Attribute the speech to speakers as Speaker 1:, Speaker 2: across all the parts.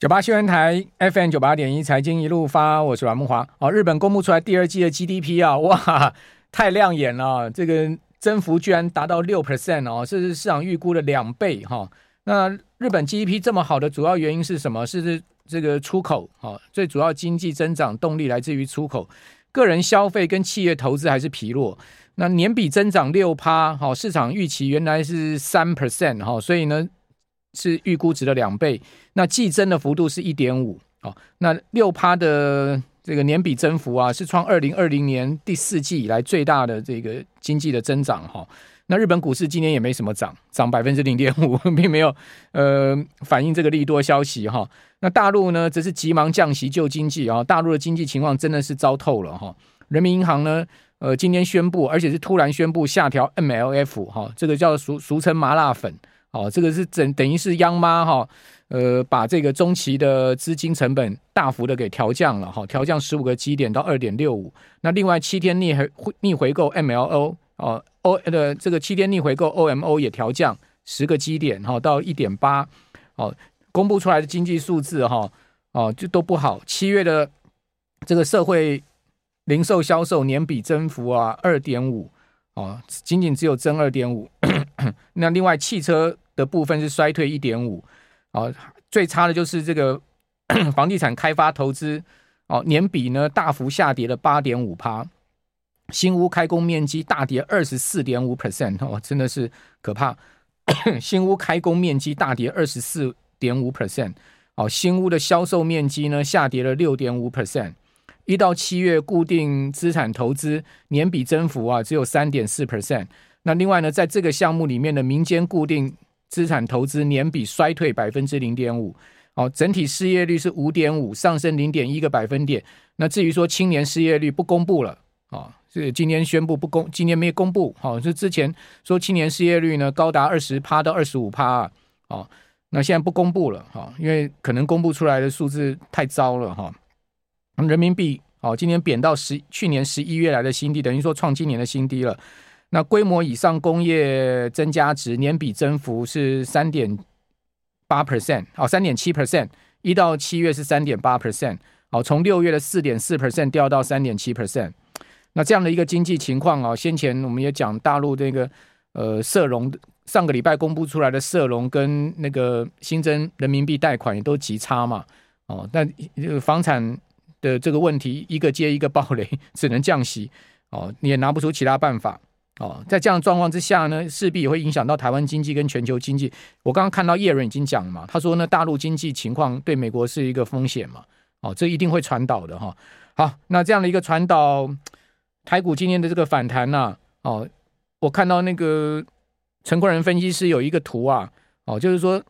Speaker 1: 九八新闻台 FM 九八点一财经一路发，我是阮木华。哦，日本公布出来第二季的 GDP 啊，哇，太亮眼了，这个增幅居然达到六 percent 哦，这是市场预估的两倍哈、那日本 GDP 这么好的主要原因是什么？是这个出口、哦，最主要经济增长动力来自于出口，个人消费跟企业投资还是疲弱。那年比增长六趴，好，市场预期原来是三 percent 哈，所以呢。是预估值的两倍，那季增的幅度是一点五，哦，那六趴的这个年比增幅啊，是创二零二零年第四季以来最大的这个经济的增长哈。那日本股市今年也没什么涨，涨百分之零点五，并没有呃反映这个利多消息哈。那大陆呢，则是急忙降息救经济啊，大陆的经济情况真的是糟透了哈。人民银行呢，呃，今天宣布，而且是突然宣布下调 MLF 哈，这个叫俗俗称麻辣粉。哦，这个是等等于是央妈哈，呃，把这个中期的资金成本大幅的给调降了哈，调降十五个基点到二点六五。那另外七天逆回逆回购 MLO 哦，O 的这个七天逆回购 OMO 也调降十个基点哈，到一点八。哦，公布出来的经济数字哈，哦，就都不好。七月的这个社会零售销售年比增幅啊，二点五。哦，仅仅只有增二点五，那另外汽车的部分是衰退一点五，哦，最差的就是这个 房地产开发投资，哦，年比呢大幅下跌了八点五趴，新屋开工面积大跌二十四点五 percent，哦，真的是可怕，新屋开工面积大跌二十四点五 percent，哦，新屋的销售面积呢下跌了六点五 percent。一到七月固定资产投资年比增幅啊只有三点四 percent。那另外呢，在这个项目里面的民间固定资产投资年比衰退百分之零点五。哦，整体失业率是五点五，上升零点一个百分点。那至于说青年失业率不公布了啊，是今天宣布不公，今天没公布。好，是之前说青年失业率呢高达二十趴到二十五趴啊。哦，那现在不公布了哈，因为可能公布出来的数字太糟了哈。人民币哦，今年贬到十去年十一月来的新低，等于说创今年的新低了。那规模以上工业增加值年比增幅是三点八 percent 哦，三点七 percent，一到七月是三点八 percent 哦，从六月的四点四 percent 掉到三点七 percent。那这样的一个经济情况啊，先前我们也讲大陆这个呃社融上个礼拜公布出来的社融跟那个新增人民币贷款也都极差嘛哦，那房产。的这个问题一个接一个暴雷，只能降息哦，你也拿不出其他办法哦。在这样状况之下呢，势必也会影响到台湾经济跟全球经济。我刚刚看到叶伦已经讲了嘛，他说呢，大陆经济情况对美国是一个风险嘛，哦，这一定会传导的哈。好，那这样的一个传导，台股今天的这个反弹呐、哦，我看到那个陈坤仁分析师有一个图啊，哦，就是说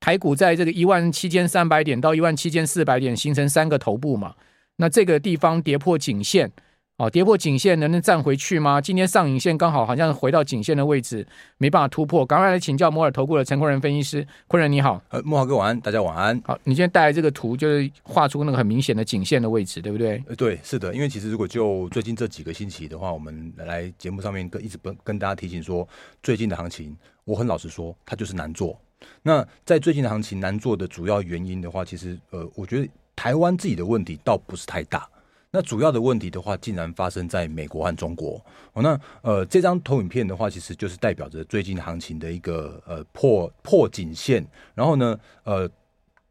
Speaker 1: 台股在这个一万七千三百点到一万七千四百点形成三个头部嘛。那这个地方跌破颈线，哦，跌破颈线能能站回去吗？今天上影线刚好好像回到颈线的位置，没办法突破。赶快来请教摩尔投顾的陈坤仁分析师，坤仁你好，
Speaker 2: 呃，莫豪哥晚安，大家晚安。
Speaker 1: 好，你今天带来这个图，就是画出那个很明显的颈线的位置，对不对？
Speaker 2: 呃，对，是的，因为其实如果就最近这几个星期的话，我们来节目上面跟一直跟跟大家提醒说，最近的行情，我很老实说，它就是难做。那在最近的行情难做的主要原因的话，其实呃，我觉得。台湾自己的问题倒不是太大，那主要的问题的话，竟然发生在美国和中国。哦，那呃，这张投影片的话，其实就是代表着最近行情的一个呃破破颈线，然后呢，呃。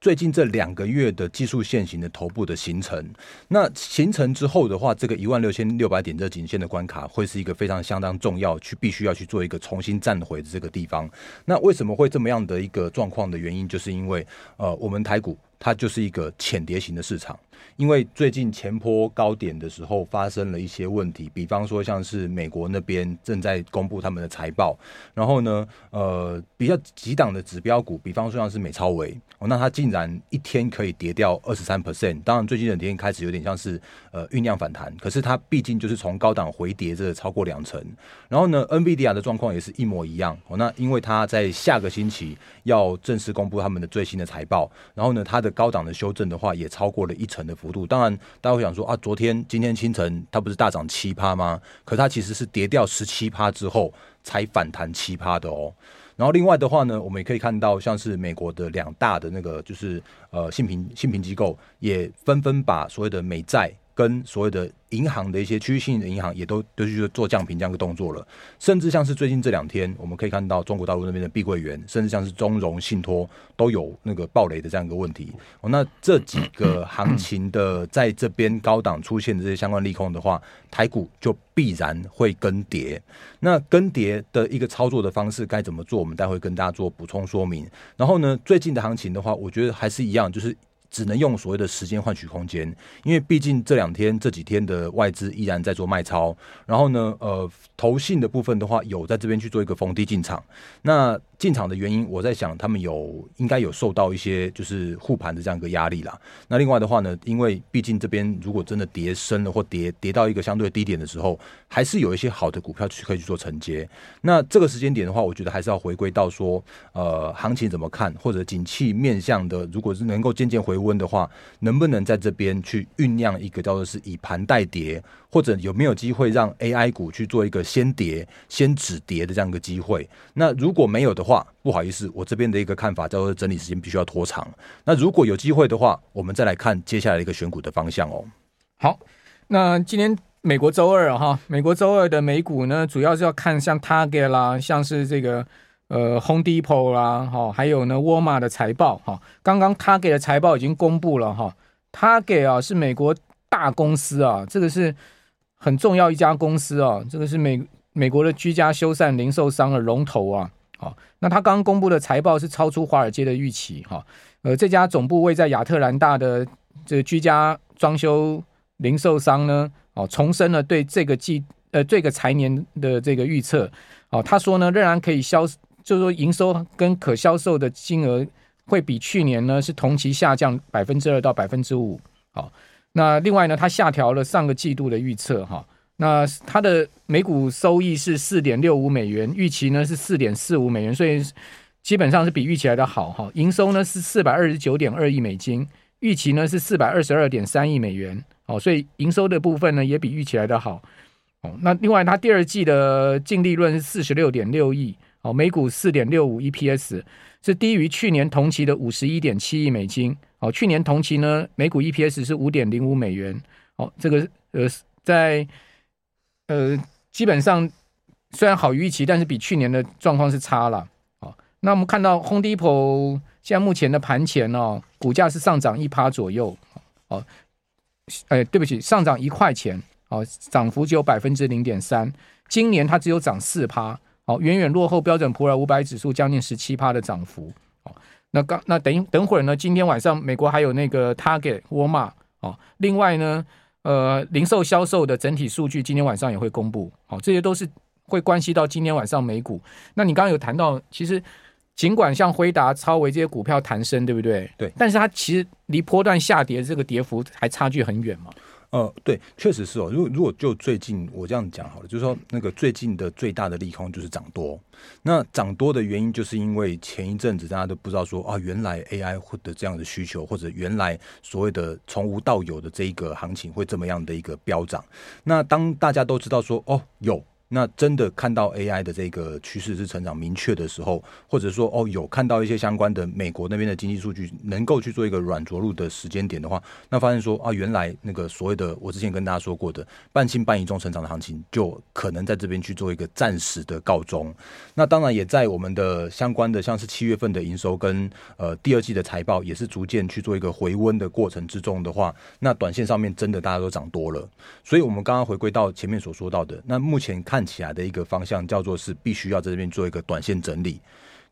Speaker 2: 最近这两个月的技术线型的头部的形成，那形成之后的话，这个一万六千六百点这颈线的关卡会是一个非常相当重要，去必须要去做一个重新站回的这个地方。那为什么会这么样的一个状况的原因，就是因为呃，我们台股它就是一个浅碟型的市场。因为最近前坡高点的时候发生了一些问题，比方说像是美国那边正在公布他们的财报，然后呢，呃，比较几档的指标股，比方说像是美超维，哦，那它竟然一天可以跌掉二十三 percent。当然，最近的跌开始有点像是呃酝酿反弹，可是它毕竟就是从高档回跌这超过两成。然后呢，NVIDIA 的状况也是一模一样。哦，那因为它在下个星期要正式公布他们的最新的财报，然后呢，它的高档的修正的话也超过了一成幅度，当然大家会想说啊，昨天、今天清晨它不是大涨七趴吗？可它其实是跌掉十七趴之后才反弹七趴的哦。然后另外的话呢，我们也可以看到，像是美国的两大的那个就是呃信评信评机构，也纷纷把所谓的美债。跟所谓的银行的一些区域性的银行也都都去做降频这样一个动作了，甚至像是最近这两天，我们可以看到中国大陆那边的碧桂园，甚至像是中融信托都有那个暴雷的这样一个问题。哦，那这几个行情的在这边高档出现的这些相关利空的话，台股就必然会跟跌。那跟跌的一个操作的方式该怎么做？我们待会跟大家做补充说明。然后呢，最近的行情的话，我觉得还是一样，就是。只能用所谓的时间换取空间，因为毕竟这两天这几天的外资依然在做卖超，然后呢，呃，投信的部分的话有在这边去做一个逢低进场。那进场的原因，我在想他们有应该有受到一些就是护盘的这样一个压力啦。那另外的话呢，因为毕竟这边如果真的跌深了或跌跌到一个相对低点的时候，还是有一些好的股票去可以去做承接。那这个时间点的话，我觉得还是要回归到说，呃，行情怎么看，或者景气面向的，如果是能够渐渐回。温的话，能不能在这边去酝酿一个叫做是以盘代跌，或者有没有机会让 AI 股去做一个先跌先止跌的这样一个机会？那如果没有的话，话不好意思，我这边的一个看法叫做整理时间必须要拖长。那如果有机会的话，我们再来看接下来一个选股的方向哦。
Speaker 1: 好，那今天美国周二哈，美国周二的美股呢，主要是要看像 Target 啦，像是这个。呃，Home Depot 啦，哈，还有呢，沃尔玛的财报，哈，刚刚 Target 的财报已经公布了，哈，Target 啊是美国大公司啊，这个是很重要一家公司啊，这个是美美国的居家修缮零售商的龙头啊，好，那他刚刚公布的财报是超出华尔街的预期，哈，呃，这家总部位在亚特兰大的这居家装修零售商呢，哦，重申了对这个季呃这个财年的这个预测，哦，他说呢，仍然可以销。就是说，营收跟可销售的金额会比去年呢是同期下降百分之二到百分之五。好，那另外呢，他下调了上个季度的预测哈。那它的每股收益是四点六五美元，预期呢是四点四五美元，所以基本上是比预期来的好哈。营收呢是四百二十九点二亿美金，预期呢是四百二十二点三亿美元。哦，所以营收的部分呢也比预期来的好。哦，那另外它第二季的净利润是四十六点六亿。哦，每股四点六五 EPS 是低于去年同期的五十一点七亿美金。哦，去年同期呢，每股 EPS 是五点零五美元。哦，这个呃，在呃，基本上虽然好于预期，但是比去年的状况是差了。哦，那我们看到 Home Depot 现在目前的盘前哦，股价是上涨一趴左右。哦，哎，对不起，上涨一块钱。哦，涨幅只有百分之零点三。今年它只有涨四趴。好，远远落后标准普尔五百指数将近十七趴的涨幅。哦，那刚那等等会儿呢？今天晚上美国还有那个 Target 沃尔玛。哦，另外呢，呃，零售销售的整体数据今天晚上也会公布。好，这些都是会关系到今天晚上美股。那你刚刚有谈到，其实尽管像辉达、超维这些股票弹升，对不对？
Speaker 2: 对。
Speaker 1: 但是它其实离波段下跌这个跌幅还差距很远嘛。
Speaker 2: 呃，对，确实是哦。如果如果就最近我这样讲好了，就是说那个最近的最大的利空就是涨多。那涨多的原因，就是因为前一阵子大家都不知道说啊，原来 AI 或者这样的需求，或者原来所谓的从无到有的这一个行情会这么样的一个飙涨。那当大家都知道说哦有。那真的看到 AI 的这个趋势是成长明确的时候，或者说哦有看到一些相关的美国那边的经济数据能够去做一个软着陆的时间点的话，那发现说啊原来那个所谓的我之前跟大家说过的半信半疑中成长的行情，就可能在这边去做一个暂时的告终。那当然也在我们的相关的像是七月份的营收跟呃第二季的财报也是逐渐去做一个回温的过程之中的话，那短线上面真的大家都涨多了。所以我们刚刚回归到前面所说到的，那目前看。起来的一个方向叫做是必须要在这边做一个短线整理，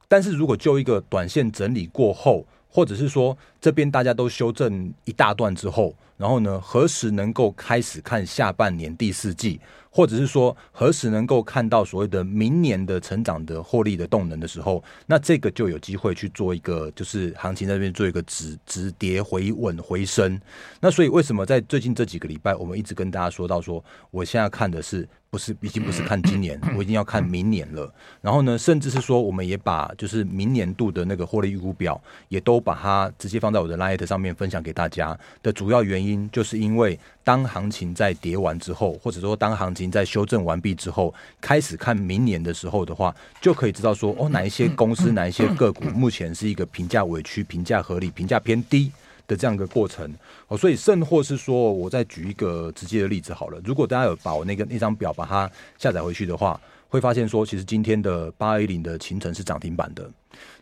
Speaker 2: 但是如果就一个短线整理过后，或者是说这边大家都修正一大段之后，然后呢，何时能够开始看下半年第四季？或者是说何时能够看到所谓的明年的成长的获利的动能的时候，那这个就有机会去做一个就是行情在这边做一个止止跌回稳回升。那所以为什么在最近这几个礼拜，我们一直跟大家说到说，我现在看的是不是已经不是看今年，我已经要看明年了。然后呢，甚至是说我们也把就是明年度的那个获利预估表也都把它直接放放在我的 Light 上面分享给大家的主要原因，就是因为当行情在跌完之后，或者说当行情在修正完毕之后，开始看明年的时候的话，就可以知道说哦，哪一些公司、哪一些个股目前是一个评价委屈、评价合理、评价偏低的这样一个过程哦。所以，甚或是说，我再举一个直接的例子好了，如果大家有把我那个那张表把它下载回去的话。会发现说，其实今天的八二一零的秦城是涨停板的。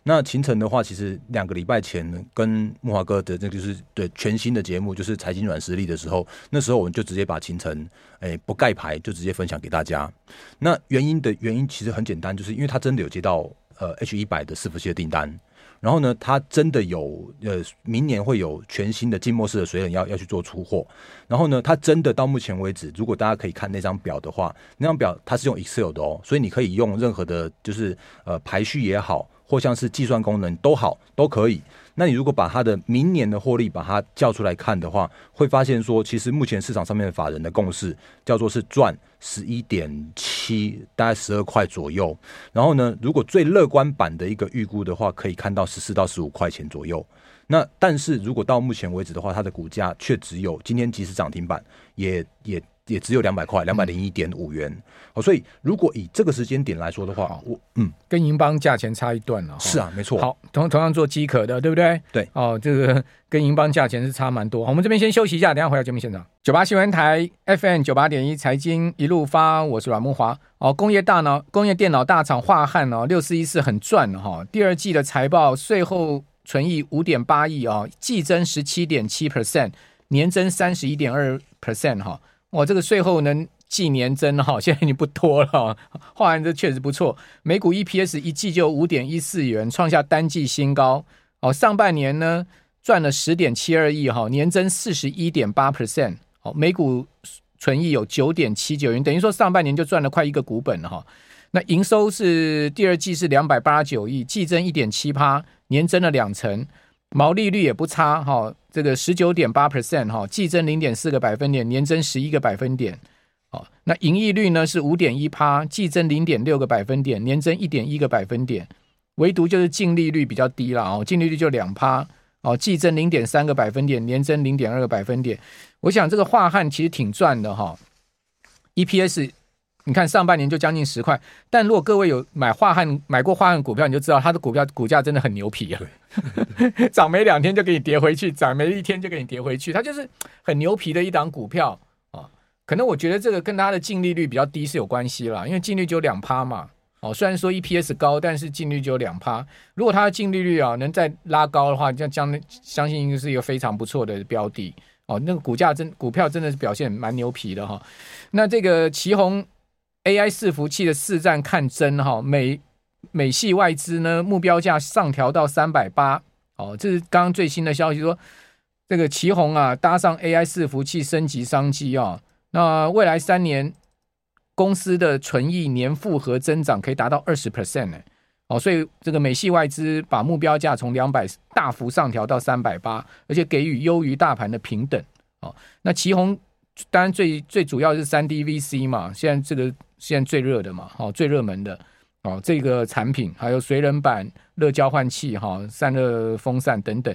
Speaker 2: 那秦城的话，其实两个礼拜前跟木华哥的这就是对全新的节目，就是财经软实力的时候，那时候我们就直接把秦城诶不盖牌就直接分享给大家。那原因的原因其实很简单，就是因为他真的有接到呃 H 一百的伺服器的订单。然后呢，它真的有呃，明年会有全新的静默式的水冷要要去做出货。然后呢，它真的到目前为止，如果大家可以看那张表的话，那张表它是用 Excel 的哦，所以你可以用任何的，就是呃排序也好，或像是计算功能都好，都可以。那你如果把它的明年的获利把它叫出来看的话，会发现说，其实目前市场上面的法人的共识叫做是赚十一点七，大概十二块左右。然后呢，如果最乐观版的一个预估的话，可以看到十四到十五块钱左右。那但是如果到目前为止的话，它的股价却只有今天即使涨停板，也也。也只有两百块，两百零一点五元。哦，所以如果以这个时间点来说的话，我嗯，
Speaker 1: 跟银邦价钱差一段了。
Speaker 2: 是啊，没错。
Speaker 1: 好，同同样做机壳的，对不对？
Speaker 2: 对。
Speaker 1: 哦，这个跟银邦价钱是差蛮多。我们这边先休息一下，等下回到节目现场。九八新闻台 FM 九八点一财经一路发，我是阮木华。哦，工业大脑工业电脑大厂化汉哦，六四一四很赚哈。第二季的财报税后存益五点八亿哦，季增十七点七 percent，年增三十一点二 percent 哈。哇，这个税后能季年增哈，现在已经不多了。樺汉这确实不错，每股 EPS 一季就五点一四元，创下单季新高。哦，上半年呢赚了十点七二亿哈，年增四十一点八 percent。哦，每股纯益有九点七九元，等于说上半年就赚了快一个股本了哈。那营收是第二季是两百八十九亿，季增一点七趴，年增了两成。毛利率也不差哈，这个十九点八 percent 哈，季增零点四个百分点，年增十一个百分点。好，那盈利率呢是五点一趴，季增零点六个百分点，年增一点一个百分点。唯独就是净利率比较低了哦，净利率就两趴哦，季增零点三个百分点，年增零点二个百分点。我想这个樺汉其实挺赚的哈，EPS。你看上半年就将近十块，但如果各位有买化汉买过化汉股票，你就知道它的股票股价真的很牛皮啊，涨没两天就给你跌回去，涨没一天就给你跌回去，它就是很牛皮的一档股票啊。可能我觉得这个跟它的净利率比较低是有关系啦，因为净利率只有两趴嘛。哦，虽然说 EPS 高，但是净利率只有两趴。如果它的净利率啊能再拉高的话，将将相信应该是一个非常不错的标的哦。那个股价真股票真的是表现蛮牛皮的哈。那这个奇鋐。AI 伺服器的市占看真哈，美美系外资呢目标价上调到三百八，哦，这是刚刚最新的消息说，这个奇宏啊搭上 AI 伺服器升级商机啊，那未来三年公司的纯益年复合增长可以达到二十 percent 呢，哦，所以这个美系外资把目标价从两百大幅上调到三百八，而且给予优于大盘的评等，哦，那奇宏当然最最主要是三 D VC 嘛，现在这个。现在最热的嘛，哦，最热门的哦，这个产品还有水冷板、热交换器、哈散热风扇等等，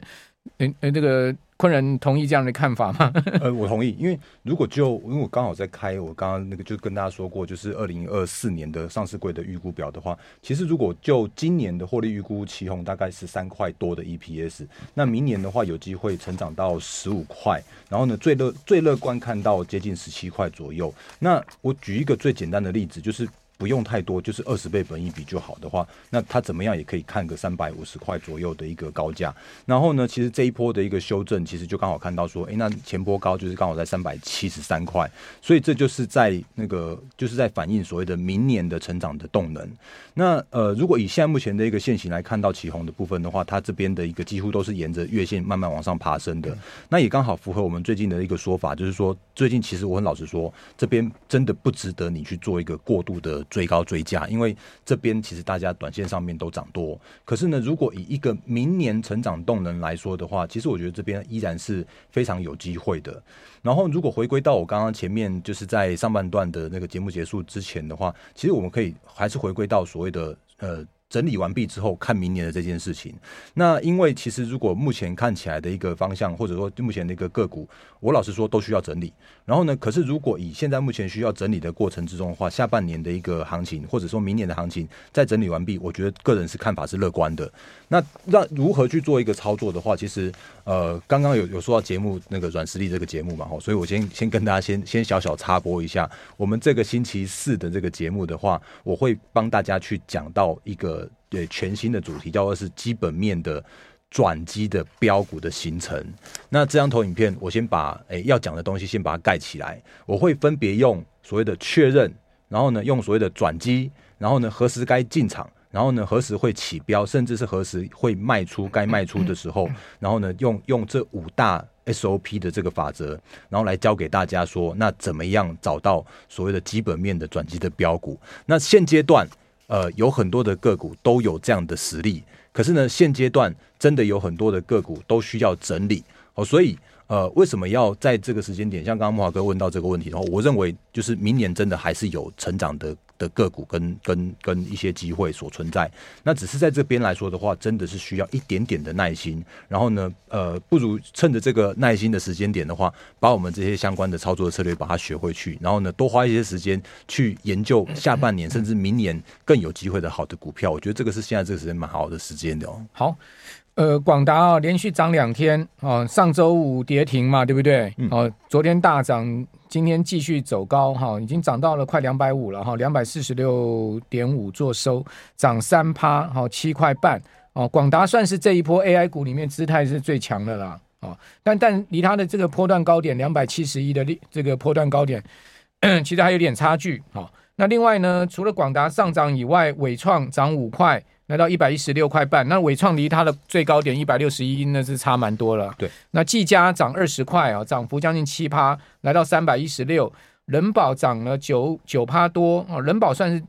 Speaker 1: 嗯嗯，这个昆仁同意这样的看法吗？
Speaker 2: 呃，我同意，因为如果就因为我刚好在开，我刚刚那个就跟大家说过，就是二零二四年的上市柜的预估表的话，其实如果就今年的获利预估，奇鋐大概是三块多的 EPS，那明年的话有机会成长到十五块。然后呢，最乐最乐观看到接近十七块左右。那我举一个最简单的例子，就是。不用太多，就是二十倍本一比就好的话，那它怎么样也可以看个三百五十块左右的一个高价。然后呢，其实这一波的一个修正，其实就刚好看到说，诶，那前波高就是刚好在三百七十三块，所以这就是在那个就是在反映所谓的明年的成长的动能。那呃，如果以现在目前的一个线型来看到起红的部分的话，它这边的一个几乎都是沿着月线慢慢往上爬升的。那也刚好符合我们最近的一个说法，就是说最近其实我很老实说，这边真的不值得你去做一个过度的。追高追价，因为这边其实大家短线上面都涨多，可是呢，如果以一个明年成长动能来说的话，其实我觉得这边依然是非常有机会的。然后，如果回归到我刚刚前面就是在上半段的那个节目结束之前的话，其实我们可以还是回归到所谓的呃。整理完毕之后，看明年的这件事情。那因为其实如果目前看起来的一个方向，或者说目前的一个个股，我老实说都需要整理。然后呢，可是如果以现在目前需要整理的过程之中的话，下半年的一个行情，或者说明年的行情再整理完毕，我觉得个人是看法是乐观的。那让如何去做一个操作的话，其实呃，刚刚有有说到节目那个软实力这个节目嘛，哈，所以我先先跟大家先先小小插播一下，我们这个星期四的这个节目的话，我会帮大家去讲到一个。对全新的主题，叫做是基本面的转机的标股的形成。那这张投影片，我先把诶要讲的东西先把它盖起来。我会分别用所谓的确认，然后呢用所谓的转机，然后呢何时该进场，然后呢何时会起标，甚至是何时会卖出该卖出的时候，然后呢用用这五大 SOP 的这个法则，然后来教给大家说，那怎么样找到所谓的基本面的转机的标股？那现阶段。呃，有很多的个股都有这样的实力，可是呢，现阶段真的有很多的个股都需要整理哦，所以呃，为什么要在这个时间点？像刚刚莫华哥问到这个问题的话，我认为就是明年真的还是有成长的。的个股跟跟跟一些机会所存在，那只是在这边来说的话，真的是需要一点点的耐心。然后呢，呃，不如趁着这个耐心的时间点的话，把我们这些相关的操作策略把它学回去。然后呢，多花一些时间去研究下半年甚至明年更有机会的好的股票。我觉得这个是现在这个时间蛮好的时间的哦。
Speaker 1: 好。呃，广达啊，连续涨两天啊，上周五跌停嘛，对不对？哦、嗯，昨天大涨，今天继续走高哈，已经涨到了快两百五了哈，两百四十六点五做收，涨三趴，好七块半哦。广达算是这一波 AI 股里面姿态是最强的啦，哦，但但离它的这个波段高点两百七十一的这个波段高点，其实还有点差距。好，那另外呢，除了广达上涨以外，伟创涨五块。来到一百一十六块半，那伟创离它的最高点一百六十一，那是差蛮多了。
Speaker 2: 对，
Speaker 1: 那技嘉涨二十块啊，涨幅将近七趴，来到三百一十六。人保涨了九九趴多啊，人保算是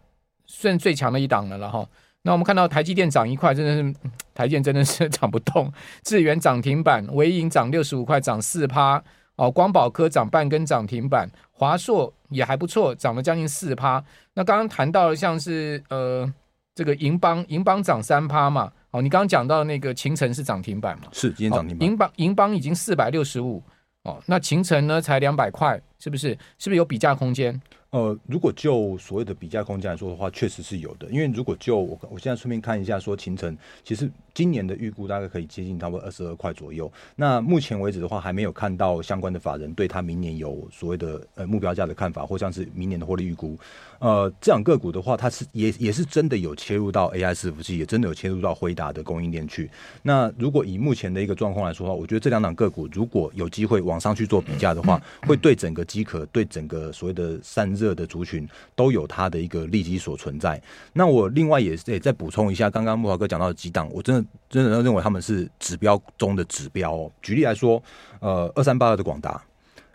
Speaker 1: 算最强的一档了了哈。那我们看到台积电涨一块，真的是台积电真的是 涨不动。智源涨停板，纬颖涨六十五块，涨四趴哦。光宝科涨半根涨停板，华硕也还不错，涨了将近四趴。那刚刚谈到了像是呃。这个银邦银邦涨三趴嘛，哦，你刚刚讲到那个秦城是涨停板嘛？
Speaker 2: 是今天涨停板。
Speaker 1: 银邦银邦已经四百六十五哦，那秦城呢才两百块，是不是？是不是有比价空间？
Speaker 2: 呃，如果就所谓的比价空间来说的话，确实是有的。因为如果就我我现在顺便看一下，说勤诚其实今年的预估大概可以接近差不多二十二块左右。那目前为止的话，还没有看到相关的法人对他明年有所谓的呃目标价的看法，或像是明年的获利预估。呃，这样个股的话，它是也也是真的有切入到 AI 伺服器，也真的有切入到辉达的供应链去。那如果以目前的一个状况来说的话，我觉得这两档个股如果有机会往上去做比价的话，会对整个机壳，对整个所谓的散热。热的族群都有它的一个利基所存在。那我另外也是也再补充一下，刚刚慕驊哥讲到的几档，我真的真的认为他们是指标中的指标哦。举例来说，呃，二三八二的广达，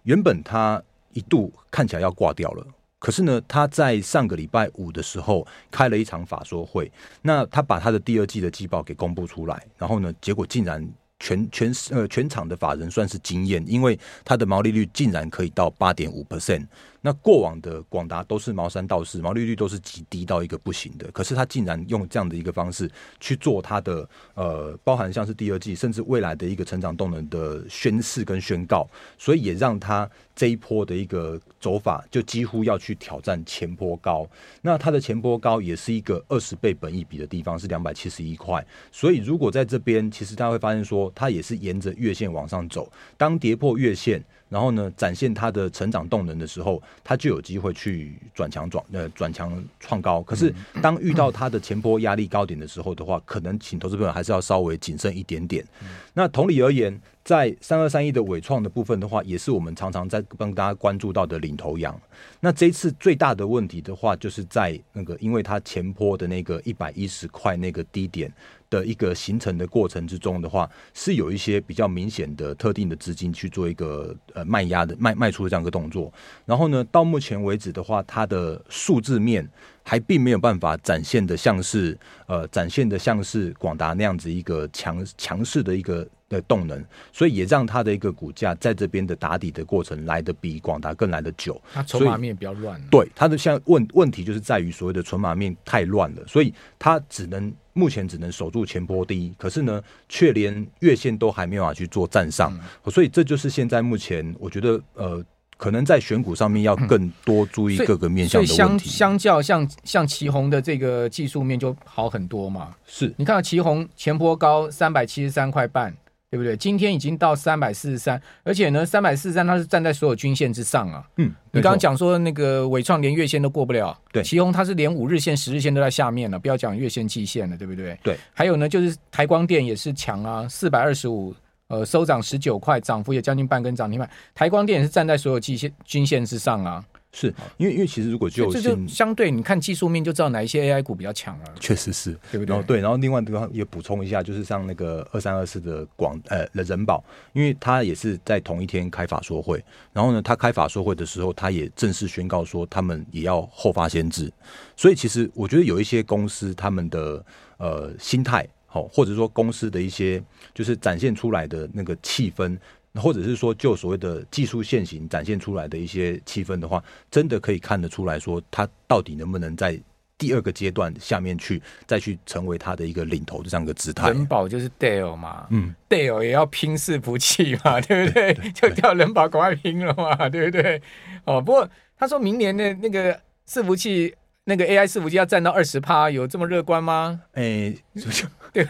Speaker 2: 原本它一度看起来要挂掉了，可是呢，他在上个礼拜五的时候开了一场法说会，那他把他的第二季的季报给公布出来，然后呢，结果竟然。全全呃全场的法人算是惊艳，因为它的毛利率竟然可以到八点五 percent。那过往的广达都是毛山道士，毛利率都是极低到一个不行的。可是他竟然用这样的一个方式去做它的呃，包含像是第二季，甚至未来的一个成长动能的宣示跟宣告，所以也让他这一波的一个走法就几乎要去挑战前波高。那它的前波高也是一个二十倍本益比的地方，是两百七十一块。所以如果在这边，其实大家会发现说。它也是沿着月线往上走，当跌破月线，然后呢，展现它的成长动能的时候，它就有机会去转强转呃转强创高。可是当遇到它的前波压力高点的时候的话，可能请投资朋友还是要稍微谨慎一点点。那同理而言，在三二三一的尾创的部分的话，也是我们常常在帮大家关注到的领头羊。那这一次最大的问题的话，就是在那个因为它前波的那个一百一十块那个低点。的一个形成的过程之中的话，是有一些比较明显的特定的资金去做一个呃卖压的卖卖出的这样一个动作。然后呢，到目前为止的话，它的数字面还并没有办法展现的像是呃展现的像是广达那样子一个强强势的一个的动能，所以也让它的一个股价在这边的打底的过程来的比广达更来的久。
Speaker 1: 它筹码面比较乱。
Speaker 2: 对，它的像问问题就是在于所谓的筹码面太乱了，所以它只能目前只能守住前波低，可是呢，却连月线都还没有办法去做站上，嗯、所以这就是现在目前我觉得呃。可能在选股上面要更多注意各个面向的
Speaker 1: 问题。相相较像像旗红的这个技术面就好很多嘛。
Speaker 2: 是，
Speaker 1: 你看到旗红前波高三百七十三块半，对不对？今天已经到三百四十三，而且呢，三百四十三它是站在所有均线之上啊。
Speaker 2: 嗯，
Speaker 1: 你刚刚讲说那个伟创连月线都过不了，
Speaker 2: 对，
Speaker 1: 奇鋐它是连五日线、十日线都在下面了，不要讲月线、季线了，对不对？
Speaker 2: 对。
Speaker 1: 还有呢，就是台光电也是强啊，四百二十五。呃，收涨十九块，涨幅也将近半根涨停板。台光电也是站在所有季线均线之上啊，
Speaker 2: 是因为因为其实如果就
Speaker 1: 这就相对你看技术面就知道哪一些 AI 股比较强了，
Speaker 2: 确实是，
Speaker 1: 对不对？
Speaker 2: 然后对，然后另外地方也补充一下，就是像那个二三二四的广呃的仁宝，因为他也是在同一天开法说会，然后呢，他开法说会的时候，他也正式宣告说他们也要后发先至，所以其实我觉得有一些公司他们的呃心态。好，或者说公司的一些就是展现出来的那个气氛，或者是说就所谓的技术现行展现出来的一些气氛的话，真的可以看得出来说，它到底能不能在第二个阶段下面去再去成为它的一个领头的这样一个姿态。
Speaker 1: 人保就是 Dell 嘛，
Speaker 2: 嗯
Speaker 1: ，Dell 也要拼伺服器嘛，对不对？对对对，就叫人保赶快拼了嘛，对不对？哦，不过他说明年的那个伺服器。那个 AI 伺服器要占到二十趴，有这么乐观吗？
Speaker 2: 哎、欸，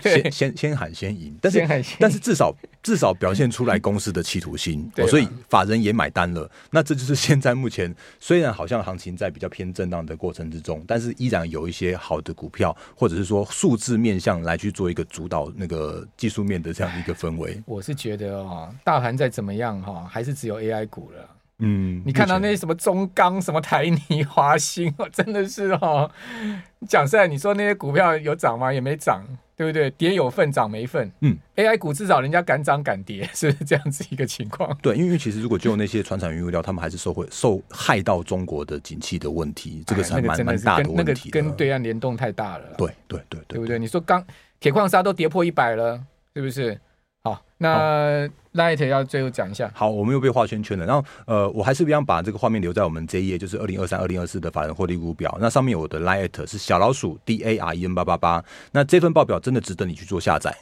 Speaker 2: 先先先喊先赢，但是但是至少至少表现出来公司的企图心，哦、所以法人也买单了。那这就是现在目前虽然好像行情在比较偏震荡的过程之中，但是依然有一些好的股票，或者是说数字面向来去做一个主导那个技术面的这样一个氛围。
Speaker 1: 我是觉得哦，大盘再怎么样哈，还是只有 AI 股了。
Speaker 2: 嗯，
Speaker 1: 你看到那些什么中钢、什么台泥、华兴，真的是哦。讲实在，你说那些股票有涨吗？也没涨，对不对？跌有份，涨没份。
Speaker 2: 嗯
Speaker 1: ，AI 股至少人家敢涨敢跌，是不是这样子一个情况？
Speaker 2: 对，因为其实如果就那些传产原物料，他们还是受会受害到中国的景气的问题，这个是蛮蛮、哎、大的问题的。
Speaker 1: 那个跟对岸联动太大了。
Speaker 2: 对对对对，
Speaker 1: 对不对？你说钢铁矿砂都跌破一百了，是不是？好，那 Light 要最后讲一下。
Speaker 2: 好，我们又被画圈圈了。然后，呃，我还是一样把这个画面留在我们这一页，就是二零二三、二零二四的法人获利股表。那上面有我的 Light 是小老鼠 D A R E N 八八八。那这份报表真的值得你去做下载。